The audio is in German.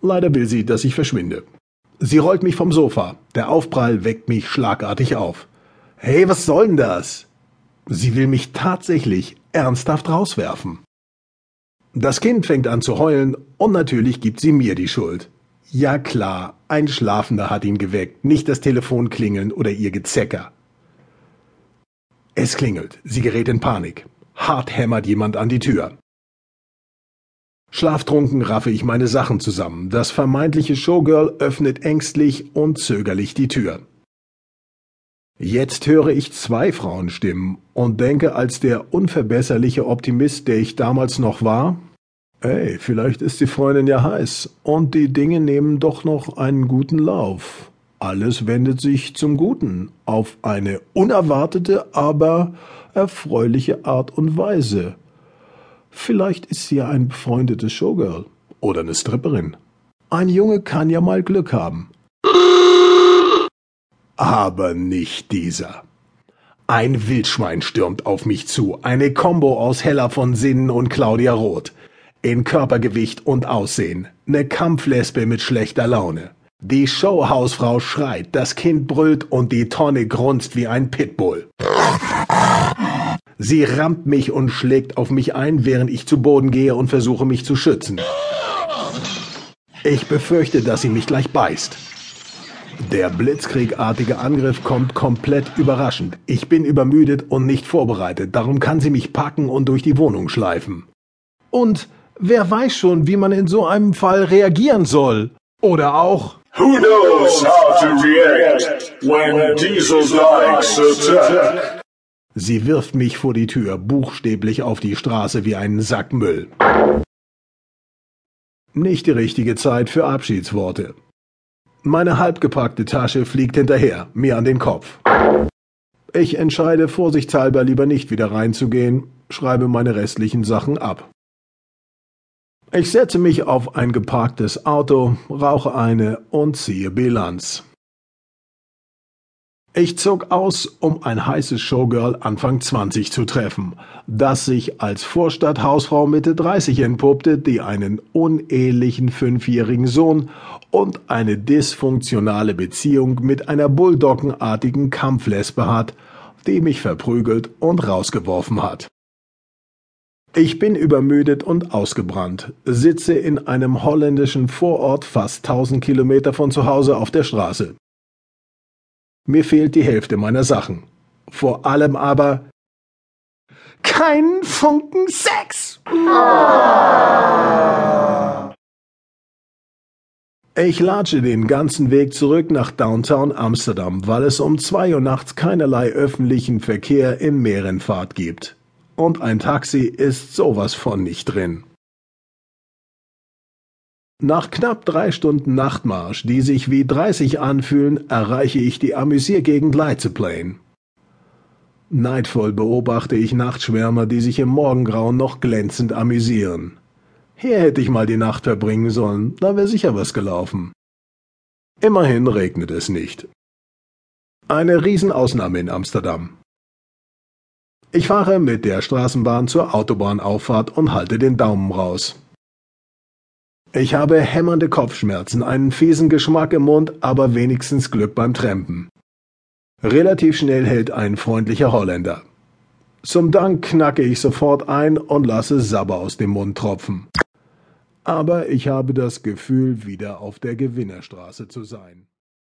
Leider will sie, dass ich verschwinde. Sie rollt mich vom Sofa. Der Aufprall weckt mich schlagartig auf. Hey, was soll denn das? Sie will mich tatsächlich ernsthaft rauswerfen. Das Kind fängt an zu heulen und natürlich gibt sie mir die Schuld. Ja klar, ein Schlafender hat ihn geweckt, nicht das Telefon klingeln oder ihr Gezecker. Es klingelt, sie gerät in Panik. Hart hämmert jemand an die Tür. Schlaftrunken raffe ich meine Sachen zusammen. Das vermeintliche Showgirl öffnet ängstlich und zögerlich die Tür. Jetzt höre ich zwei Frauenstimmen und denke als der unverbesserliche Optimist, der ich damals noch war, ey, vielleicht ist die Freundin ja heiß und die Dinge nehmen doch noch einen guten Lauf. Alles wendet sich zum Guten auf eine unerwartete, aber erfreuliche Art und Weise. Vielleicht ist sie ja ein befreundetes Showgirl oder eine Stripperin. Ein Junge kann ja mal Glück haben. Aber nicht dieser. Ein Wildschwein stürmt auf mich zu, eine Combo aus Hella von Sinnen und Claudia Roth. In Körpergewicht und Aussehen, ne Kampflesbe mit schlechter Laune. Die Showhausfrau schreit, das Kind brüllt und die Tonne grunzt wie ein Pitbull. Sie rammt mich und schlägt auf mich ein, während ich zu Boden gehe und versuche mich zu schützen. Ich befürchte, dass sie mich gleich beißt. Der blitzkriegartige Angriff kommt komplett überraschend. Ich bin übermüdet und nicht vorbereitet, darum kann sie mich packen und durch die Wohnung schleifen. Und wer weiß schon, wie man in so einem Fall reagieren soll. Oder auch Who knows how to react when Diesel likes attack? Sie wirft mich vor die Tür, buchstäblich auf die Straße wie einen Sack Müll. Nicht die richtige Zeit für Abschiedsworte. Meine halbgepackte Tasche fliegt hinterher, mir an den Kopf. Ich entscheide vorsichtshalber lieber nicht wieder reinzugehen, schreibe meine restlichen Sachen ab. Ich setze mich auf ein geparktes Auto, rauche eine und ziehe Bilanz. Ich zog aus, um ein heißes Showgirl Anfang 20 zu treffen, das sich als Vorstadthausfrau Mitte 30 entpuppte, die einen unehelichen fünfjährigen Sohn und eine dysfunktionale Beziehung mit einer bulldoggenartigen Kampflesbe hat, die mich verprügelt und rausgeworfen hat. Ich bin übermüdet und ausgebrannt, sitze in einem holländischen Vorort fast 1000 Kilometer von zu Hause auf der Straße. Mir fehlt die Hälfte meiner Sachen. Vor allem aber kein Funken Sex. Ich latsche den ganzen Weg zurück nach Downtown Amsterdam, weil es um zwei Uhr nachts keinerlei öffentlichen Verkehr in Meerenfahrt gibt. Und ein Taxi ist sowas von nicht drin. Nach knapp drei Stunden Nachtmarsch, die sich wie 30 anfühlen, erreiche ich die Amüsiergegend Leitzeplain. Neidvoll beobachte ich Nachtschwärmer, die sich im Morgengrauen noch glänzend amüsieren. Hier hätte ich mal die Nacht verbringen sollen, da wäre sicher was gelaufen. Immerhin regnet es nicht. Eine Riesenausnahme in Amsterdam. Ich fahre mit der Straßenbahn zur Autobahnauffahrt und halte den Daumen raus. Ich habe hämmernde Kopfschmerzen, einen fiesen Geschmack im Mund, aber wenigstens Glück beim Trampen. Relativ schnell hält ein freundlicher Holländer. Zum Dank knacke ich sofort ein und lasse Sabber aus dem Mund tropfen. Aber ich habe das Gefühl, wieder auf der Gewinnerstraße zu sein.